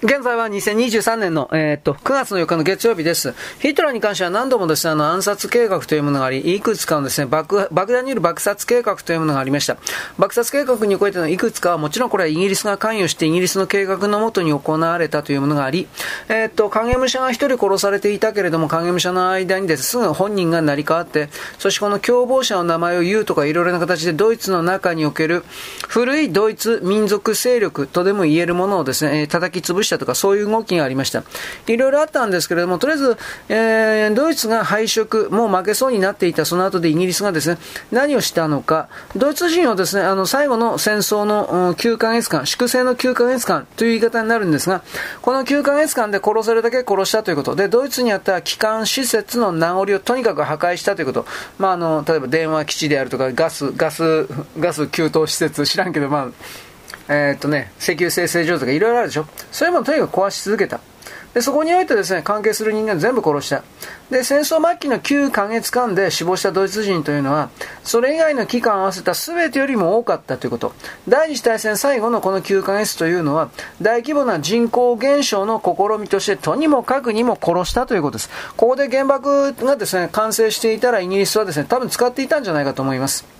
現在は2023年の、えー、っと、9月の4日の月曜日です。ヒトラーに関しては何度もですね、あの、暗殺計画というものがあり、いくつかのですね、爆、爆弾による爆殺計画というものがありました。爆殺計画においてのいくつかは、もちろんこれはイギリスが関与してイギリスの計画のもとに行われたというものがあり、えー、っと、影武者が一人殺されていたけれども、影武者の間にです、すぐ本人が成り代わって、そしてこの共謀者の名前を言うとか、いろいろな形でドイツの中における古いドイツ民族勢力とでも言えるものをですね、叩き潰したとか、そういう動きがありました。いろいろあったんですけれども、とりあえず、えー、ドイツが敗色、もう負けそうになっていた、その後でイギリスがですね、何をしたのか、ドイツ人をですね、あの、最後の戦争の9ヶ月間、粛清の9ヶ月間という言い方になるんですが、この9ヶ月間で殺せるだけ殺したということ。で、ドイツにあった機関施設の名残をとにかく破壊したということ、まあ、あの、例えば電話基地であるとか、ガス、ガス、ガス給湯施設、知らんけど、まあ、えー、っとね、石油生成所とかいろいろあるでしょ。そういうものをとにかく壊し続けた。で、そこにおいてですね、関係する人間全部殺した。で、戦争末期の9ヶ月間で死亡したドイツ人というのは、それ以外の期間を合わせた全てよりも多かったということ。第二次大戦最後のこの9ヶ月というのは、大規模な人口減少の試みとして、とにもかくにも殺したということです。ここで原爆がですね、完成していたらイギリスはですね、多分使っていたんじゃないかと思います。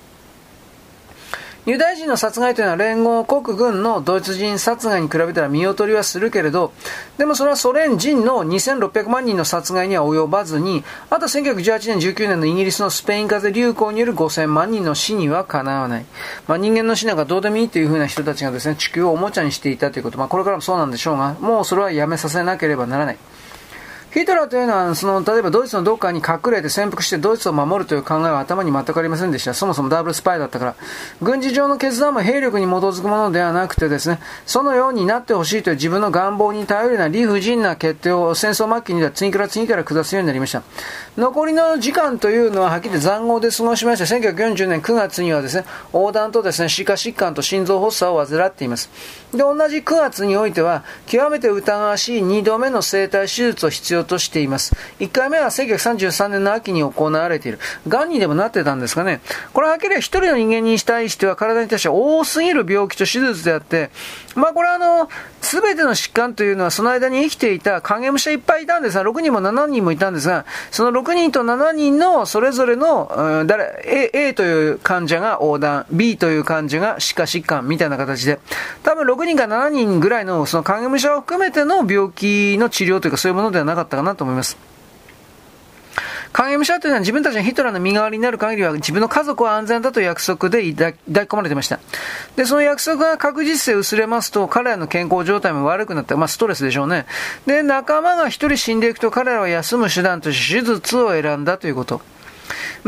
ユダヤ人の殺害というのは連合国軍のドイツ人殺害に比べたら見劣りはするけれど、でもそれはソ連人の2600万人の殺害には及ばずに、あと1918年、19年のイギリスのスペイン風邪流行による5000万人の死にはかなわない。まあ、人間の死なんかどうでもいいというふうな人たちがですね、地球をおもちゃにしていたということ、まあ、これからもそうなんでしょうが、もうそれはやめさせなければならない。ヒトラーというのは、その、例えばドイツのどっかに隠れて潜伏してドイツを守るという考えは頭に全くありませんでした。そもそもダブルスパイだったから。軍事上の決断も兵力に基づくものではなくてですね、そのようになってほしいという自分の願望に頼るような理不尽な決定を戦争末期には次から次から下すようになりました。残りの時間というのははっきり残酷で過ごしました。1940年9月にはですね、横断とですね、歯科疾患と心臓発作を患っています。で、同じ9月においては、極めて疑わしい2度目の生体手術を必要としています。1回目は1933年の秋に行われている。癌にでもなってたんですかね。これははっきり1人の人間に対しては体に対しては多すぎる病気と手術であって、まあこれはあの、すべての疾患というのはその間に生きていた影武者いっぱいいたんですが、6人も7人もいたんですが、その6人と7人のそれぞれの、誰、A, A という患者が横断、B という患者が歯科疾患みたいな形で、多分6人か7人ぐらいのその影武者を含めての病気の治療というかそういうものではなかったかなと思います。影武者というのは自分たちがヒトラーの身代わりになる限りは自分の家族は安全だと約束で抱き込まれていました。で、その約束が確実性薄れますと彼らの健康状態も悪くなって、まあストレスでしょうね。で、仲間が一人死んでいくと彼らは休む手段として手術を選んだということ。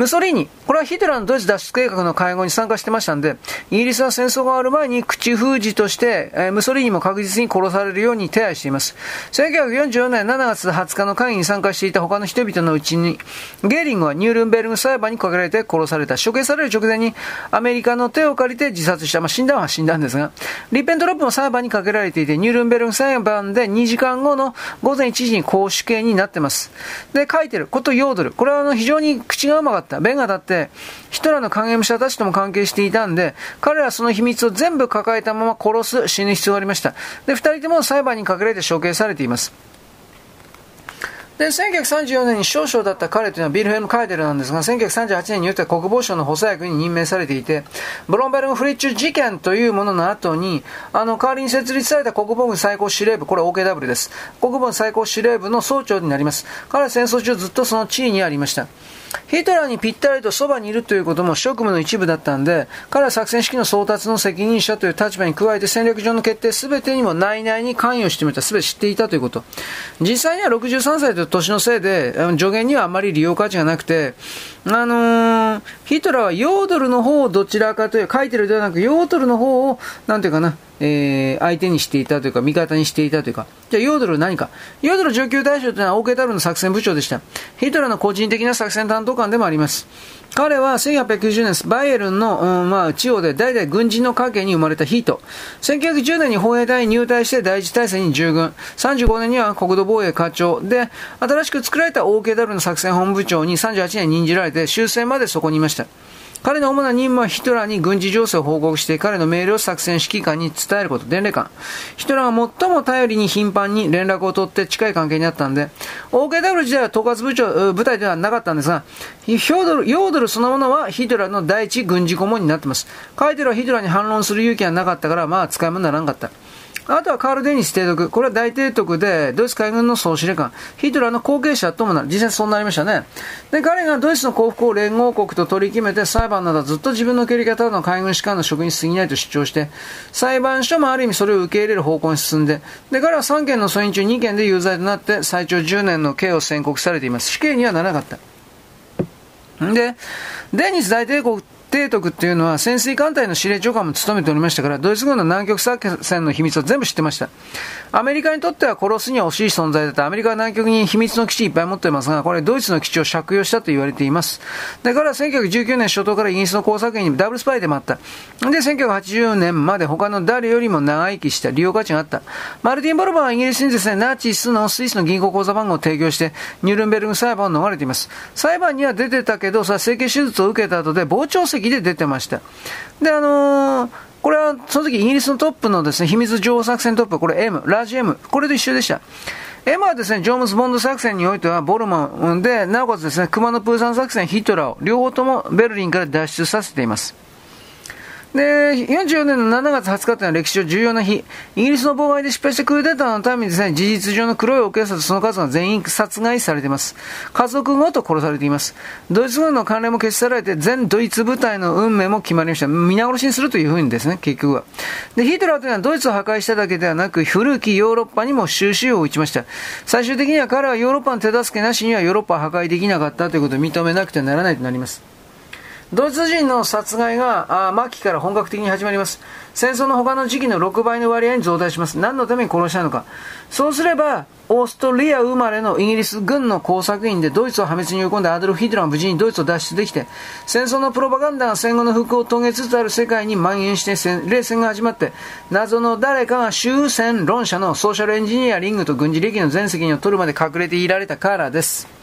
ムソリーニ、これはヒトラーのドイツ脱出計画の会合に参加してましたんで、イギリスは戦争が終わる前に口封じとして、えー、ムソリーニも確実に殺されるように手配しています。1944年7月20日の会議に参加していた他の人々のうちに、ゲーリングはニュールンベルグ裁判にかけられて殺された。処刑される直前にアメリカの手を借りて自殺した。まあ、死んだは死んだんですが、リッペントロップも裁判にかけられていて、ニュールンベルグ裁判で2時間後の午前1時に公主刑になってます。で、書いてることヨードル。これはあの非常に口がうまかった。弁が立って、ヒトラーの影武者たちとも関係していたんで、彼らはその秘密を全部抱えたまま殺す、死ぬ必要がありました。で、二人とも裁判にかけられて処刑されています。で、1934年に少々だった彼というのはビルヘルム・カイデルなんですが、1938年によっては国防省の補佐役に任命されていて、ブロンベルグ・フリッチュ事件というものの後に、あの、代わりに設立された国防軍最高司令部、これ OKW です。国防最高司令部の総長になります。彼は戦争中ずっとその地位にありました。ヒトラーにぴったりとそばにいるということも職務の一部だったんで、彼は作戦指揮の送達の責任者という立場に加えて戦略上の決定すべてにも内々に関与してみた、すべて知っていたということ。実際には63歳という年のせいで、助言にはあまり利用価値がなくて、あのー、ヒトラーはヨードルの方をどちらかという、書いてるではなく、ヨードルの方を、なんていうかな、えー、相手にしていたというか、味方にしていたというか、じゃあヨードルは何か。ヨードル上級大将というのはオーケータルの作戦部長でした。ヒトラーの個人的な作戦担当官でもあります。彼は1890年、バイエルンの、うん、まあ、地方で代々軍人の家系に生まれたヒート。1910年に砲兵隊に入隊して第一大戦に従軍。35年には国土防衛課長で、新しく作られた OKW の作戦本部長に38年任じられて終戦までそこにいました。彼の主な任務はヒトラーに軍事情勢を報告して彼の命令を作戦指揮官に伝えること、伝令官。ヒトラーが最も頼りに頻繁に連絡を取って近い関係にあったんで、OKW 時代は統括部長、部隊ではなかったんですが、ヒョードル、ヨードルそのものはヒトラーの第一軍事顧問になってます。カイテルはヒトラーに反論する勇気はなかったから、まあ使い物にならんかった。あとはカール・デニス提督。これは大提督で、ドイツ海軍の総司令官。ヒトラーの後継者ともなる。実際そうなりましたね。で、彼がドイツの降伏を連合国と取り決めて、裁判などずっと自分の蹴り方の海軍士官の職に過ぎないと主張して、裁判所もある意味それを受け入れる方向に進んで、で、彼は3件の訴因中2件で有罪となって、最長10年の刑を宣告されています。死刑にはならなかった。で、デニス大帝国提督っていうのは潜水艦隊の司令長官も務めておりましたから、ドイツ軍の南極作戦の秘密を全部知ってました。アメリカにとっては殺すには惜しい存在だったアメリカは南極に秘密の基地いっぱい持っていますが、これドイツの基地を借用したと言われています。で、彼は1919年初頭からイギリスの工作員にダブルスパイでもあった。で、1980年まで他の誰よりも長生きした利用価値があった。マルティン・ボルバーはイギリスにですね、ナチスのスイスの銀行口座番号を提供して、ニュルンベルグ裁判を逃れています。裁判には出てたけど、それは整形手術を受けた後で傍聴席で出てました。で、あのー、これはその時イギリスのトップのですね、秘密情報作戦トップ、これ M、ラージ M、これと一緒でした。M はですね、ジョームズ・ボンド作戦においてはボルマンで、なおかつですね、熊野プーさん作戦、ヒトラーを両方ともベルリンから脱出させています。で、44年の7月20日というのは歴史上重要な日。イギリスの妨害で失敗したクーデターのためにですね、事実上の黒いお警察その数が全員殺害されています。家族ごと殺されています。ドイツ軍の関連も消し去られて、全ドイツ部隊の運命も決まりました。皆殺しにするというふうにですね、結局は。で、ヒトラーというのはドイツを破壊しただけではなく、古きヨーロッパにも収拾を打ちました。最終的には彼はヨーロッパの手助けなしにはヨーロッパを破壊できなかったということを認めなくてはならないとなります。ドイツ人の殺害が末期から本格的に始まります。戦争の他の時期の6倍の割合に増大します。何のために殺したのか。そうすれば、オーストリア生まれのイギリス軍の工作員でドイツを破滅に追い込んだアドルフ・ヒトラーは無事にドイツを脱出できて、戦争のプロパガンダが戦後の復興を遂げつつある世界に蔓延して冷戦が始まって、謎の誰かが終戦論者のソーシャルエンジニアリングと軍事歴の全責任を取るまで隠れていられたからです。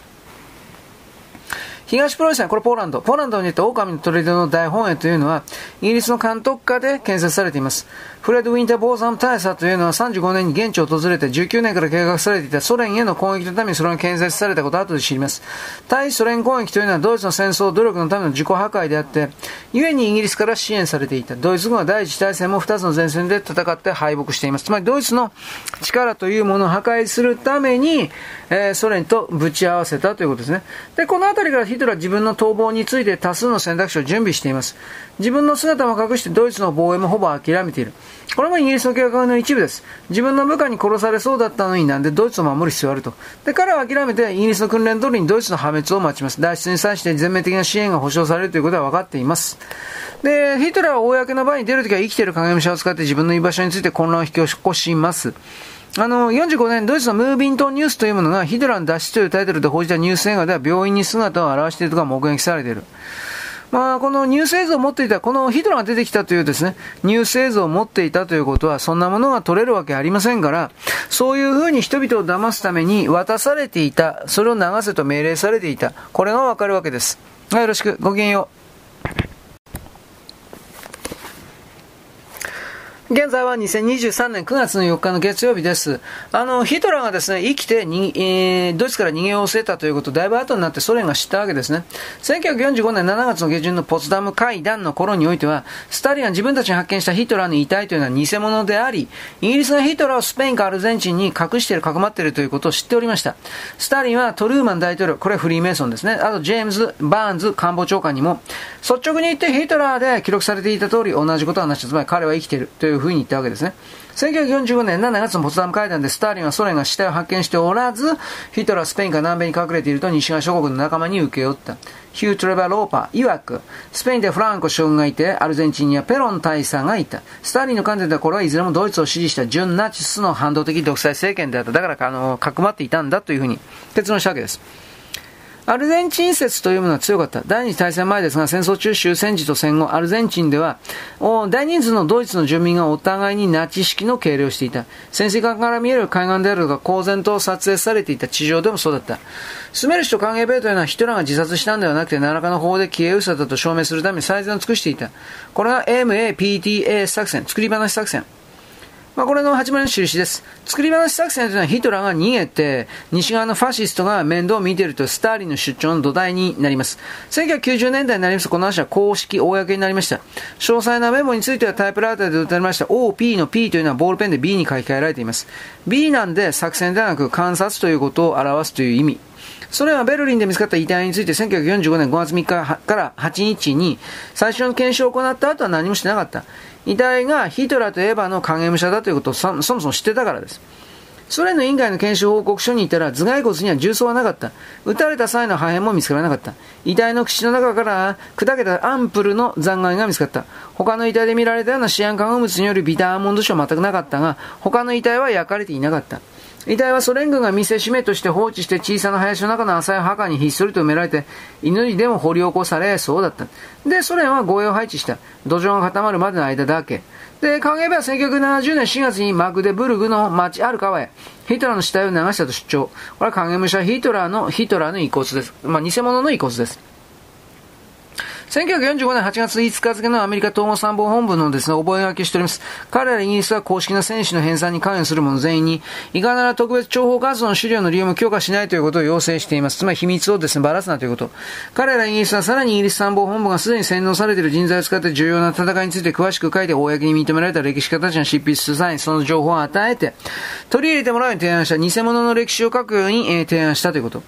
東プロイセン、これポーランド。ポーランドによって狼の砦の大本営というのは、イギリスの監督下で建設されています。フレッド・ウィンター・ボーザム大佐というのは35年に現地を訪れて19年から計画されていたソ連への攻撃のためにそれが建設されたことを後で知ります。対ソ連攻撃というのはドイツの戦争努力のための自己破壊であって、故にイギリスから支援されていた。ドイツ軍は第一次大戦も2つの前線で戦って敗北しています。つまりドイツの力というものを破壊するために、えー、ソ連とぶち合わせたということですね。で、この辺りからヒトラー自分の逃亡について多数の選択肢を準備しています。自分の姿も隠してドイツの防衛もほぼ諦めている。これもイギリスの計画の一部です。自分の部下に殺されそうだったのになんでドイツを守る必要があると。で、彼は諦めてイギリスの訓練通りにドイツの破滅を待ちます。脱出に際して全面的な支援が保障されるということは分かっています。で、ヒトラーは公の場に出るときは生きている影武者を使って自分の居場所について混乱を引き起こします。あの、45年、ドイツのムービントンニュースというものが、ヒトラーの脱出というタイトルで報じたニュース映画では、病院に姿を現しているとか目撃されている。まあ、このニュース映像を持っていた、このヒトラが出てきたというですね、ニュース映像を持っていたということは、そんなものが取れるわけありませんから、そういうふうに人々を騙すために渡されていた、それを流せと命令されていた、これがわかるわけです。はい、よろしく、ごきげんよう。現在は2023年9月の4日の月曜日です。あの、ヒトラーがですね、生きてに、えー、ドイツから逃げをせたということ、だいぶ後になってソ連が知ったわけですね。1945年7月の下旬のポツダム会談の頃においては、スタリンは自分たちに発見したヒトラーの遺体というのは偽物であり、イギリスがヒトラーをスペインかアルゼンチンに隠している、かくまっているということを知っておりました。スタリンはトルーマン大統領、これはフリーメイソンですね。あと、ジェームズ・バーンズ官房長官にも、率直に言ってヒトラーで記録されていた通り、同じことはなし、つまり彼は生きているといういうふうに言ったわけですね。1945年7月のポツダム会談でスターリンはソ連が死体を発見しておらず、ヒトラーはスペインか南米に隠れていると西側諸国の仲間に受け負った。ヒュー・トレバー・ローパー曰く、スペインでフランコ将軍がいて、アルゼンチンにはペロン大佐がいた。スターリンの観点ではこれはいずれもドイツを支持した純ナチスの反動的独裁政権であった。だから、あの、かくまっていたんだというふうに結論したわけです。アルゼンチン説というものは強かった。第二次大戦前ですが、戦争中終戦時と戦後、アルゼンチンでは、大人数のドイツの住民がお互いにナチ式の計量していた。潜水艦から見える海岸であるとか、公然と撮影されていた地上でもそうだった。スメルシと歓迎ベイというのはヒトラーが自殺したんではなくて、何らかの方で消え失せたと証明するために最善を尽くしていた。これが MAPTA 作戦、作り話作戦。まあ、これの始まりの印です。作り話作戦というのはヒトラーが逃げて、西側のファシストが面倒を見ているとスターリンの出張の土台になります。1990年代になりますと、この話は公式、公になりました。詳細なメモについてはタイプライターで打たれました OP の P というのはボールペンで B に書き換えられています。B なんで作戦ではなく観察ということを表すという意味。ソ連はベルリンで見つかった遺体について1945年5月3日から8日に最初の検証を行った後は何もしてなかった。遺体がヒトラーとエヴァの影武者だということをそもそも知ってたからです。ソ連の委員会の検証報告書にいたら頭蓋骨には重曹はなかった。撃たれた際の破片も見つからなかった。遺体の口の中から砕けたアンプルの残骸が見つかった。他の遺体で見られたようなシアン化合物によるビターアーモンド症は全くなかったが、他の遺体は焼かれていなかった。遺体はソ連軍が見せしめとして放置して小さな林の中の浅い墓にひっそりと埋められて、犬にでも掘り起こされ、そうだった。で、ソ連は護衛を配置した。土壌が固まるまでの間だけ。で、カゲベは1970年4月にマグデブルグの町ある川へ、ヒトラーの死体を流したと主張。これは影武者ヒトラーの、ヒトラーの遺骨です。まあ、偽物の遺骨です。1945年8月5日付のアメリカ統合参謀本部のですね、覚書きしております。彼らイギリスは公式な戦士の編纂に関与する者全員に、いかなら特別諜報活動の資料の利用も許可しないということを要請しています。つまり秘密をですね、ばらすなということ。彼らイギリスはさらにイギリス参謀本部がすでに洗脳されている人材を使って重要な戦いについて詳しく書いて公に認められた歴史家たちが執筆する際にその情報を与えて、取り入れてもらうように提案した偽物の歴史を書くように、えー、提案したということ。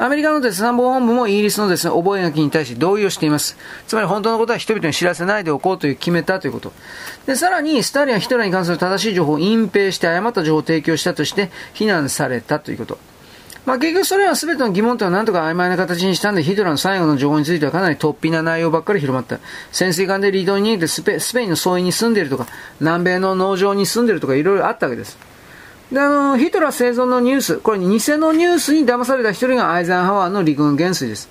アメリカのです、ね、参謀本部もイギリスのですね、覚書に対して同意をしています。つまり本当のことは人々に知らせないでおこうという決めたということ。で、さらに、スターリンはヒトラーに関する正しい情報を隠蔽して誤った情報を提供したとして非難されたということ。まあ、結局それは全ての疑問点を何とか曖昧な形にしたんで、ヒトラーの最後の情報についてはかなり突飛な内容ばっかり広まった。潜水艦で離島に逃げてスペスペインの総員に住んでいるとか、南米の農場に住んでいるとかいろいろあったわけです。で、あの、ヒトラー生存のニュース、これ偽のニュースに騙された一人がアイゼンハワーの陸軍元帥です。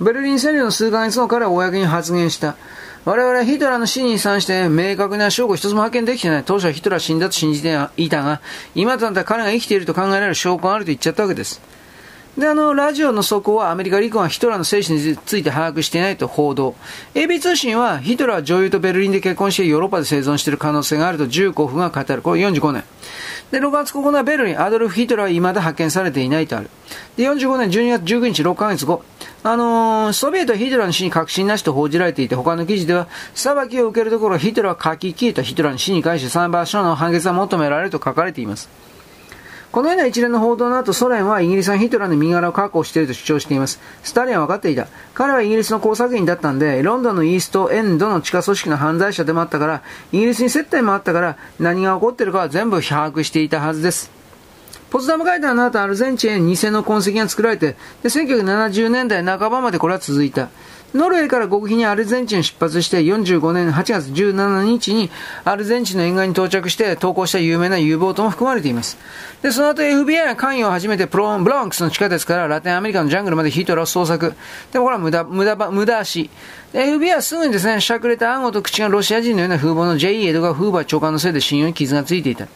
ベルリン占領の数ヶ月後から公に発言した。我々はヒトラーの死に関して明確な証拠一つも発見できてない。当初はヒトラー死んだと信じていたが、今となったら彼が生きていると考えられる証拠があると言っちゃったわけです。で、あの、ラジオの速報はアメリカ陸軍はヒトラーの生死について把握していないと報道。AB 通信はヒトラーは女優とベルリンで結婚してヨーロッパで生存している可能性があると15分が語る。これ45年。で、6月9日ベルリン、アドルフ・ヒトラーは未だ発見されていないとある。で、45年12月19日6ヶ月後、あのー、ソビエトはヒトラーの死に確信なしと報じられていて、他の記事では、裁きを受けるところヒトラーは書き消えたヒトラーの死に関して3番所の判決が求められると書かれています。このような一連の報道の後、ソ連はイギリスがヒトラーの身柄を確保していると主張しています。スターリンは分かっていた。彼はイギリスの工作員だったんで、ロンドンのイーストエンドの地下組織の犯罪者でもあったから、イギリスに接待もあったから、何が起こっているかは全部把握していたはずです。ポツダム会談の後、アルゼンチンへ偽の痕跡が作られて、で1970年代半ばまでこれは続いた。ノルウェーから極秘にアルゼンチンを出発して45年8月17日にアルゼンチンの沿岸に到着して投降した有名な U ボートも含まれています。で、その後 FBI が関与を始めてプロン、ブロンクスの地下鉄からラテンアメリカのジャングルまでヒトラーを捜索。でもこれは無駄、無駄、無駄足。FBI はすぐにですね、しゃくれた暗号と口がロシア人のような風貌の J.E. エドガー・フーバー長官のせいで信用に傷がついていた。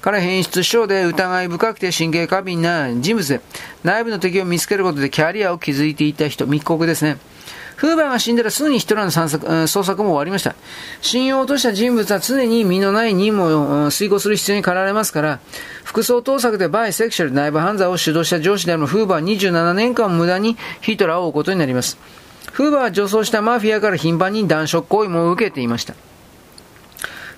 彼変質症で疑い深くて神経過敏な人物で、内部の敵を見つけることでキャリアを築いていた人、密告ですね。フーバーが死んだらすぐにヒトラーの探索捜索も終わりました。信用を落とした人物は常に身のない任務を遂行する必要に駆られますから、服装盗作でバイセクシャル内部犯罪を主導した上司であるフーバーは27年間無駄にヒトラーを追うことになります。フーバーは女装したマフィアから頻繁に男色行為も受けていました。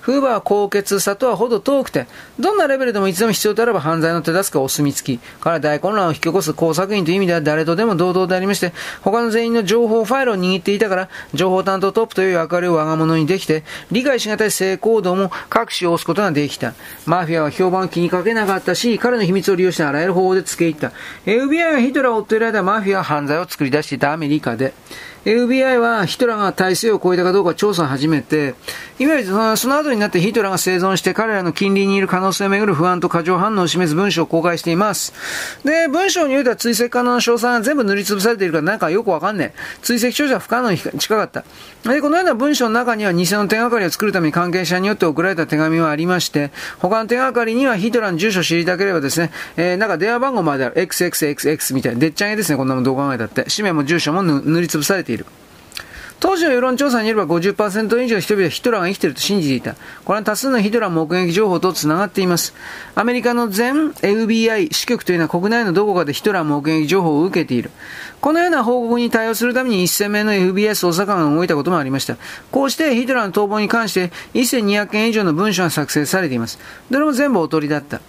フーバーは高血さとはほど遠くて、どんなレベルでもいつでも必要とあれば犯罪の手助けをお墨付き、から大混乱を引き起こす工作員という意味では誰とでも堂々でありまして、他の全員の情報ファイルを握っていたから、情報担当トップという役割を我が物にできて、理解しがたい性行動も隠しを押すことができた。マフィアは評判を気にかけなかったし、彼の秘密を利用してあらゆる方法で付け入った。FBI がヒトラーを追っている間、マフィアは犯罪を作り出していたアメリカで、FBI はヒトラーが体制を超えたかどうか調査を始めて、いわゆるその後になってヒトラーが生存して彼らの近隣にいる可能性をめぐる不安と過剰反応を示す文書を公開しています。で、文章においては追跡可能な詳細が全部塗りつぶされているからなんかよくわかんねえ。追跡調査は不可能に近かった。で、このような文章の中には偽の手がかりを作るために関係者によって送られた手紙はありまして、他の手がかりにはヒトラーの住所を知りたければですね、えー、なんか電話番号まである XXXX みたいな、でっち上げですね、こんなもんどう考えたって。氏名も住所も塗りつぶされている。当時の世論調査によれば50%以上の人々はヒトラーが生きていると信じていた。これは多数のヒトラー目撃情報と繋がっています。アメリカの全 FBI 支局というのは国内のどこかでヒトラー目撃情報を受けている。このような報告に対応するために1000名の FBI 捜査官が動いたこともありました。こうしてヒトラーの逃亡に関して1200件以上の文書が作成されています。どれも全部おとりだった。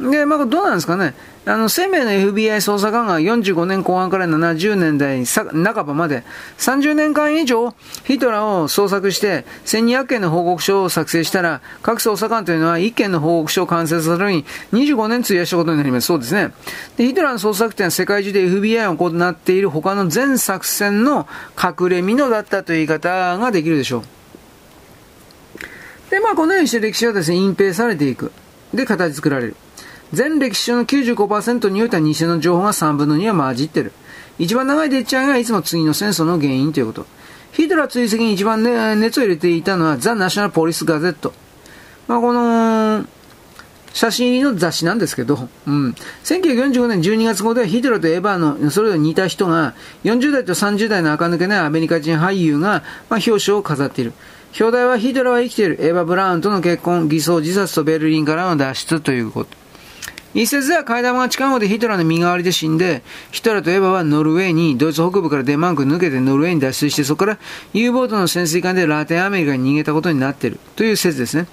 で、まあ、どうなんですかね。あの、生命の FBI 捜査官が45年後半から70年代半ばまで30年間以上ヒトラーを捜索して1200件の報告書を作成したら各捜査官というのは1件の報告書を完成させるのに25年費やしたことになります。そうですね。で、ヒトラーの捜索というのは世界中で FBI を行っている他の全作戦の隠れ蓑だったという言い方ができるでしょう。で、まあ、このようにして歴史はですね、隠蔽されていく。で、形作られる。全歴史上の95%においては偽の情報が3分の2は混じってる。一番長いでっち上げがいつも次の戦争の原因ということ。ヒトラー追跡に一番、ね、熱を入れていたのはザ・ナショナル・ポリス・ガゼット。まあ、この、写真入りの雑誌なんですけど、うん。1945年12月号ではヒトラーとエヴァのそれぞれ似た人が、40代と30代の垢抜けないアメリカ人俳優が、まあ、表彰を飾っている。表題はヒトラーは生きている。エヴァ・ブラウンとの結婚、偽装自殺とベルリンからの脱出ということ。一説では階段が近い方でヒトラーの身代わりで死んで、ヒトラーとエヴァはノルウェーに、ドイツ北部からデンマーク抜けてノルウェーに脱出して、そこから U ボートの潜水艦でラテンアメリカに逃げたことになっているという説ですね。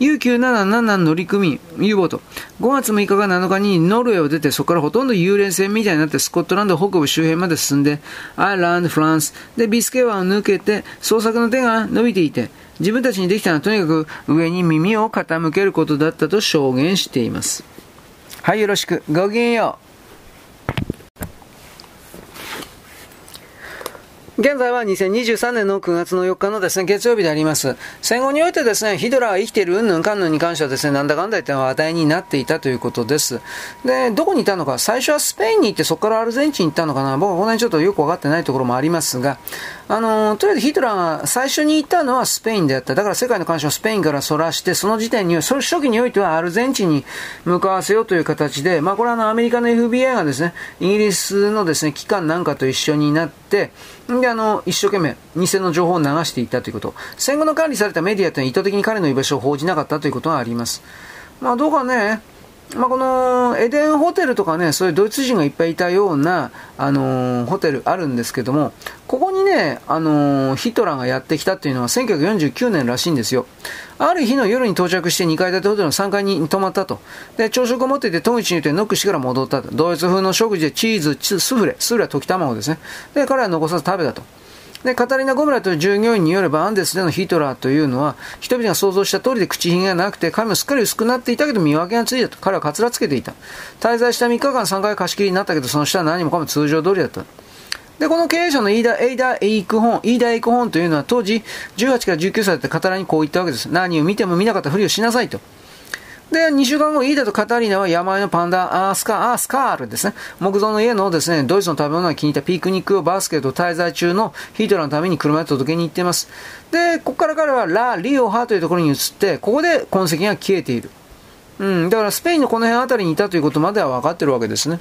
U977 乗組 U ボート。5月6日か7日にノルウェーを出て、そこからほとんど幽霊船みたいになってスコットランド北部周辺まで進んで、アイランド、フランス、で、ビスケ湾を抜けて、捜索の手が伸びていて、自分たちにできたのはとにかく上に耳を傾けることだったと証言しています。はい、よろしく。ごきげんよう。現在は2023年の9月の4日のですね、月曜日であります。戦後においてですね、ヒドラーは生きているうんぬんかんぬんに関してはですね、なんだかんだ言って話題になっていたということです。で、どこにいたのか、最初はスペインに行ってそこからアルゼンチンに行ったのかな、僕はこの辺ちょっとよくわかってないところもありますが、あの、とりあえずヒトラーが最初に行ったのはスペインであった。だから世界の関心をスペインからそらして、その時点に、その初期においてはアルゼンチンに向かわせようという形で、まあこれはあのアメリカの FBI がですね、イギリスのですね、機関なんかと一緒になって、で、あの、一生懸命、偽の情報を流していたということ。戦後の管理されたメディアというのは意図的に彼の居場所を報じなかったということがあります。まあ、どうかね、まあ、このエデンホテルとかね、そういうドイツ人がいっぱいいたような、あのー、ホテルあるんですけども、ここにね、あのー、ヒトラーがやってきたっていうのは1949年らしいんですよ。ある日の夜に到着して2階建てホテルの3階に泊まったと。で、朝食を持っていて、戸口に言ってノックしてから戻ったと。ドイツ風の食事でチーズ、スフレ、スフレは溶き卵ですね。で、彼は残さず食べたと。で、カタリナ・ゴムラという従業員によれば、アンデスでのヒトラーというのは、人々が想像した通りで口ひげがなくて、髪もすっかり薄くなっていたけど見分けがついたと。彼はカツラつけていた。滞在した3日間3回貸し切りになったけど、その下は何もかも通常通りだった。で、この経営者のイーダ・エイダ・エイクホン、イーダ・エイクホンというのは当時18から19歳だったカタラにこう言ったわけです。何を見ても見なかったふりをしなさいと。で、2週間後、イーダとカタリナは山のパンダ、アースカ、アースカールですね。木造の家のですね、ドイツの食べ物が気に入ったピクニックをバスケット滞在中のヒトラーのために車で届けに行っています。で、ここから彼はラ・リオハというところに移って、ここで痕跡が消えている。うん、だからスペインのこの辺あたりにいたということまでは分かってるわけですね。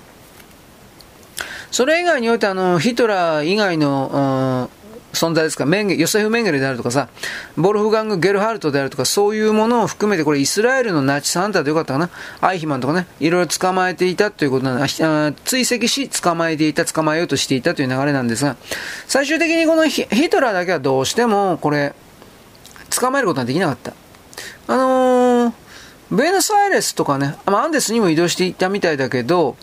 それ以外において、あの、ヒトラー以外の、存在ですか、メンゲ、ヨセフ・メンゲルであるとかさ、ボルフガング・ゲルハルトであるとか、そういうものを含めて、これイスラエルのナチスハンターでよかったかな、アイヒマンとかね、いろいろ捕まえていたということなんで、追跡し、捕まえていた、捕まえようとしていたという流れなんですが、最終的にこのヒトラーだけはどうしても、これ、捕まえることができなかった。あのー、ベノスアイレスとかね、アンデスにも移動していたみたいだけど、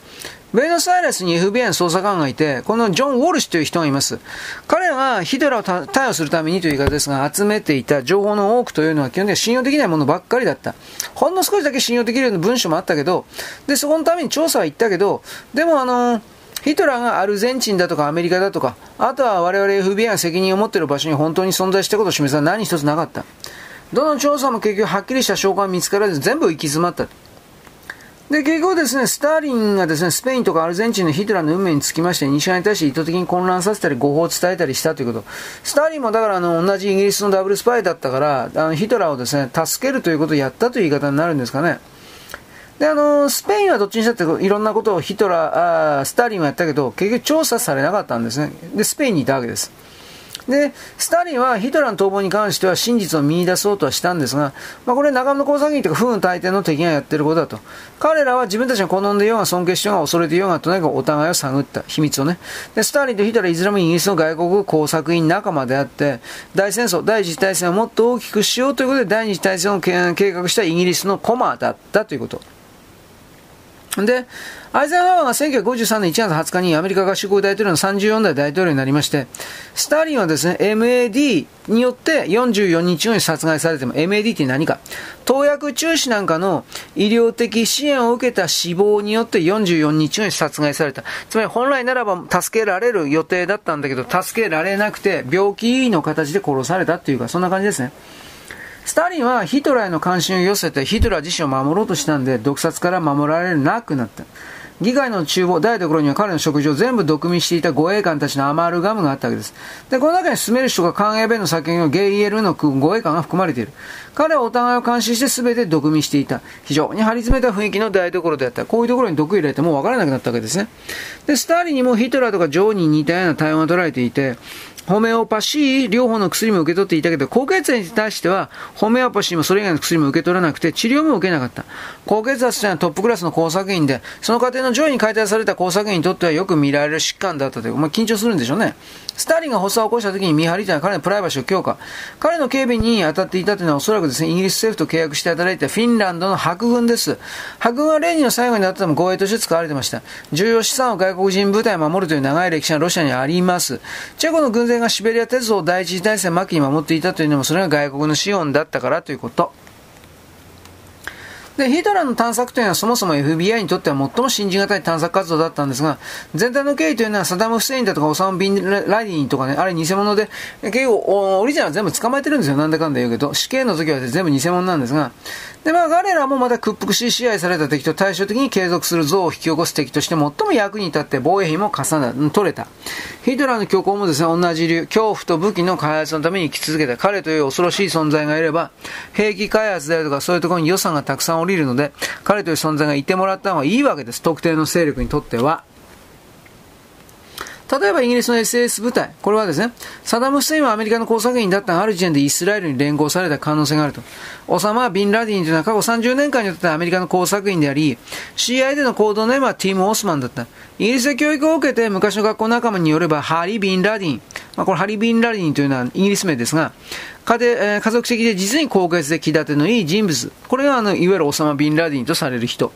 ベノスアイレスに FBI の捜査官がいて、このジョン・ウォルシュという人がいます。彼がヒトラを逮捕するためにという言い方ですが、集めていた情報の多くというのは基本的には信用できないものばっかりだった。ほんの少しだけ信用できるような文書もあったけど、で、そこのために調査は行ったけど、でもあの、ヒトラーがアルゼンチンだとかアメリカだとか、あとは我々 FBI が責任を持っている場所に本当に存在したことを示すのは何一つなかった。どの調査も結局はっきりした証拠が見つからず全部行き詰まった。で、結局ですね、スターリンがですね、スペインとかアルゼンチンのヒトラーの運命につきまして、西側に対して意図的に混乱させたり、誤報を伝えたりしたということ。スターリンもだからあの、同じイギリスのダブルスパイだったから、あのヒトラーをですね、助けるということをやったという言い方になるんですかね。で、あの、スペインはどっちにしたっていろんなことをヒトラー、あスターリンはやったけど、結局調査されなかったんですね。で、スペインにいたわけです。で、スターリンはヒトラーの逃亡に関しては真実を見出そうとはしたんですが、まあ、これ中野工作員というか、不運大抵の敵がやってることだと。彼らは自分たちが好んでようが尊敬しようが恐れてようがとにかくお互いを探った秘密をね。で、スターリンとヒトラーいずれもイギリスの外国工作員仲間であって、大戦争、第一次大戦をもっと大きくしようということで、第二次大戦を計画したイギリスの駒だったということ。で、アイゼンハワーが1953年1月20日にアメリカ合衆国大統領の34代大統領になりまして、スターリンはですね、MAD によって44日後に殺害されても、MAD って何か投薬中止なんかの医療的支援を受けた死亡によって44日後に殺害された。つまり本来ならば助けられる予定だったんだけど、助けられなくて病気の形で殺されたっていうか、そんな感じですね。スターリンはヒトラーへの関心を寄せてヒトラー自身を守ろうとしたんで、毒殺から守られなくなった。議会の厨房、台所には彼の食事を全部毒味していた護衛官たちのアマルガムがあったわけです。で、この中に住める人が関営弁の先のゲイエルの護衛官が含まれている。彼はお互いを監視して全て毒味していた。非常に張り詰めた雰囲気の台所であった。こういうところに毒入れてもう分からなくなったわけですね。で、スターリンにもヒトラーとかジョーに似たような対応が取られていて、ホメオパシー、両方の薬も受け取っていたけど、高血圧に対しては、ホメオパシーもそれ以外の薬も受け取らなくて、治療も受けなかった。高血圧というのはトップクラスの工作員で、その過程の上位に解体された工作員にとってはよく見られる疾患だったという、まあ、緊張するんでしょうね。スターリンが発作を起こした時に見張りというのは彼のプライバシーを強化。彼の警備に当たっていたというのはおそらくですね、イギリス政府と契約していただいたフィンランドの白軍です。白軍はレーニンの最後になっても護衛として使われてました。重要資産を外国人部隊を守るという長い歴史がロシアにあります。チェコの軍勢がシベリア鉄道を第一次大戦末期に守っていたというのも、それが外国の資本だったからということ。で、ヒトラーの探索というのはそもそも FBI にとっては最も信じがたい探索活動だったんですが、全体の経緯というのはサダム・フセインだとかオサム・ビン・ラディンとかね、あれ偽物で、結構オリジナルは全部捕まえてるんですよ。なんだかんだ言うけど、死刑の時は全部偽物なんですが、で、まあ、彼らもまた屈服し支配された敵と対照的に継続する像を引き起こす敵として最も役に立って防衛費も重な、取れた。ヒトラーの強行もですね、同じ流、恐怖と武器の開発のために生き続けた。彼という恐ろしい存在がいれば、兵器開発であるとかそういうところに予算がたくさん降りるので、彼という存在がいてもらった方がいいわけです。特定の勢力にとっては。例えばイギリスの SS 部隊、これはですね、サダム・フセインはアメリカの工作員だったがある時点でイスラエルに連合された可能性があると。オサマ・ビン・ラディンというのは過去30年間にわたってアメリカの工作員であり、CI での行動ネームはティム・オスマンだった。イギリスで教育を受けて昔の学校仲間によればハリ・ビン・ラディン、まあ、これハリ・ビン・ラディンというのはイギリス名ですが、家庭、えー、家族的で実に高血で気立てのいい人物。これがあの、いわゆるオサマ・ビン・ラディンとされる人。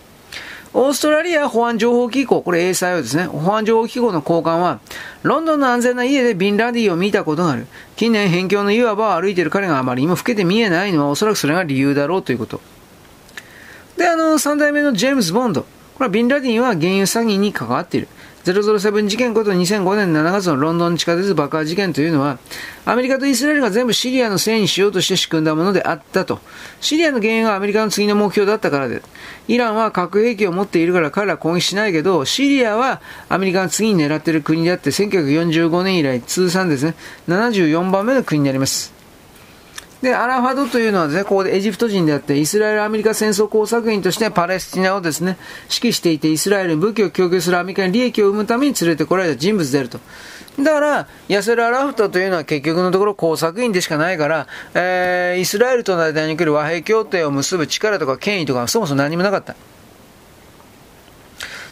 オーストラリア保安情報機構、これ ASIO ですね、保安情報機構の高官は、ロンドンの安全な家でビンラディを見たことがある。近年辺境の岩場を歩いている彼があまりにも老けて見えないのはおそらくそれが理由だろうということ。で、あの、三代目のジェームズ・ボンド。これはビンラディンは原油詐欺に関わっている。007事件こと2005年7月のロンドン地下鉄爆破事件というのは、アメリカとイスラエルが全部シリアのせいにしようとして仕組んだものであったと。シリアの原因がアメリカの次の目標だったからで、イランは核兵器を持っているから彼らは攻撃しないけど、シリアはアメリカが次に狙っている国であって、1945年以来通算ですね、74番目の国になります。で、アラファドというのはですね、ここでエジプト人であって、イスラエル・アメリカ戦争工作員としてパレスチナをですね、指揮していて、イスラエルに武器を供給するアメリカに利益を生むために連れてこられた人物であると。だから、ヤセル・アラフトというのは結局のところ工作員でしかないから、えー、イスラエルとの間に来る和平協定を結ぶ力とか権威とかそもそも何もなかった。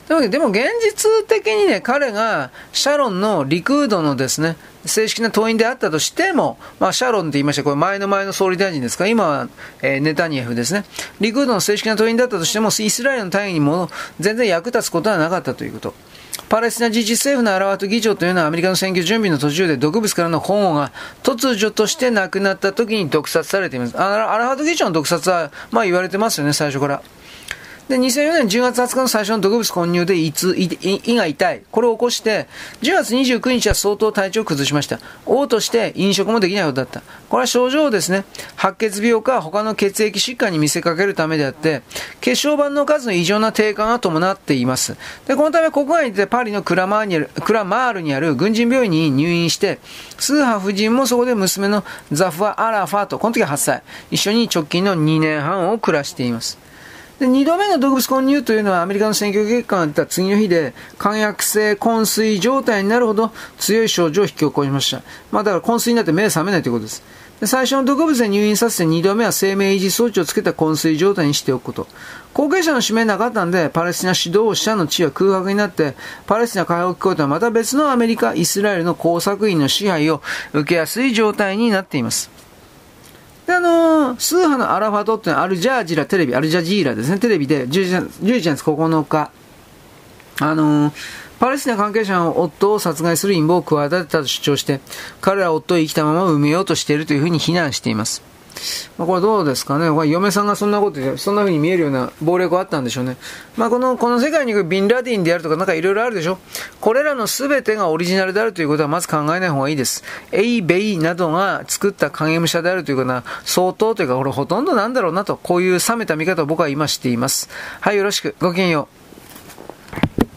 というわけで、も現実的にね、彼がシャロンのリクードのですね、正式な党員であったとしても、まあ、シャロンって言いました、これ前の前の総理大臣ですか、今は、えー、ネタニヤフですね。リクードの正式な党員だったとしても、イスラエルの大義にも全然役立つことはなかったということ。パレスチナ自治政府のアラワト議長というのはアメリカの選挙準備の途中で毒物からの保護が突如として亡くなった時に毒殺されています。アラワト議長の毒殺は、まあ言われてますよね、最初から。で、2004年10月20日の最初の毒物混入で胃痛、胃が痛い。これを起こして、10月29日は相当体調を崩しました。嘔として飲食もできないようだった。これは症状をですね、白血病か他の血液疾患に見せかけるためであって、血小板の数の異常な低下が伴っています。で、このため国外でパリのクラマーにクラマールにある軍人病院に入院して、スーハ夫人もそこで娘のザファ・アラファと、この時は8歳、一緒に直近の2年半を暮らしています。で、二度目の毒物混入というのはアメリカの選挙結果が出た次の日で、肝薬性昏睡状態になるほど強い症状を引き起こしました。まあだから昏睡になって目覚めないということです。で最初の毒物で入院させて二度目は生命維持装置をつけた昏睡状態にしておくこと。後継者の指名なかったんで、パレスチナ指導者の地位は空白になって、パレスチナ解放機構とはまた別のアメリカ、イスラエルの工作員の支配を受けやすい状態になっています。で、あのー、スーハのアラファトってアルジャージラテレビ、アルジャジーラですね、テレビで11月9日、あのー、パレスチナ関係者の夫を殺害する陰謀を企てたと主張して、彼らは夫を生きたまま埋めようとしているというふうに非難しています。まあ、これどうですかね。これ嫁さんがそんなことで、そんな風に見えるような暴力があったんでしょうね。まあ、この、この世界に行くビンラディンであるとかなんかいろいろあるでしょ。これらの全てがオリジナルであるということはまず考えない方がいいです。エイベイなどが作った影武者であるということは相当というか、これほとんどなんだろうなと、こういう冷めた見方を僕は今しています。はい、よろしく。ごきげんよう。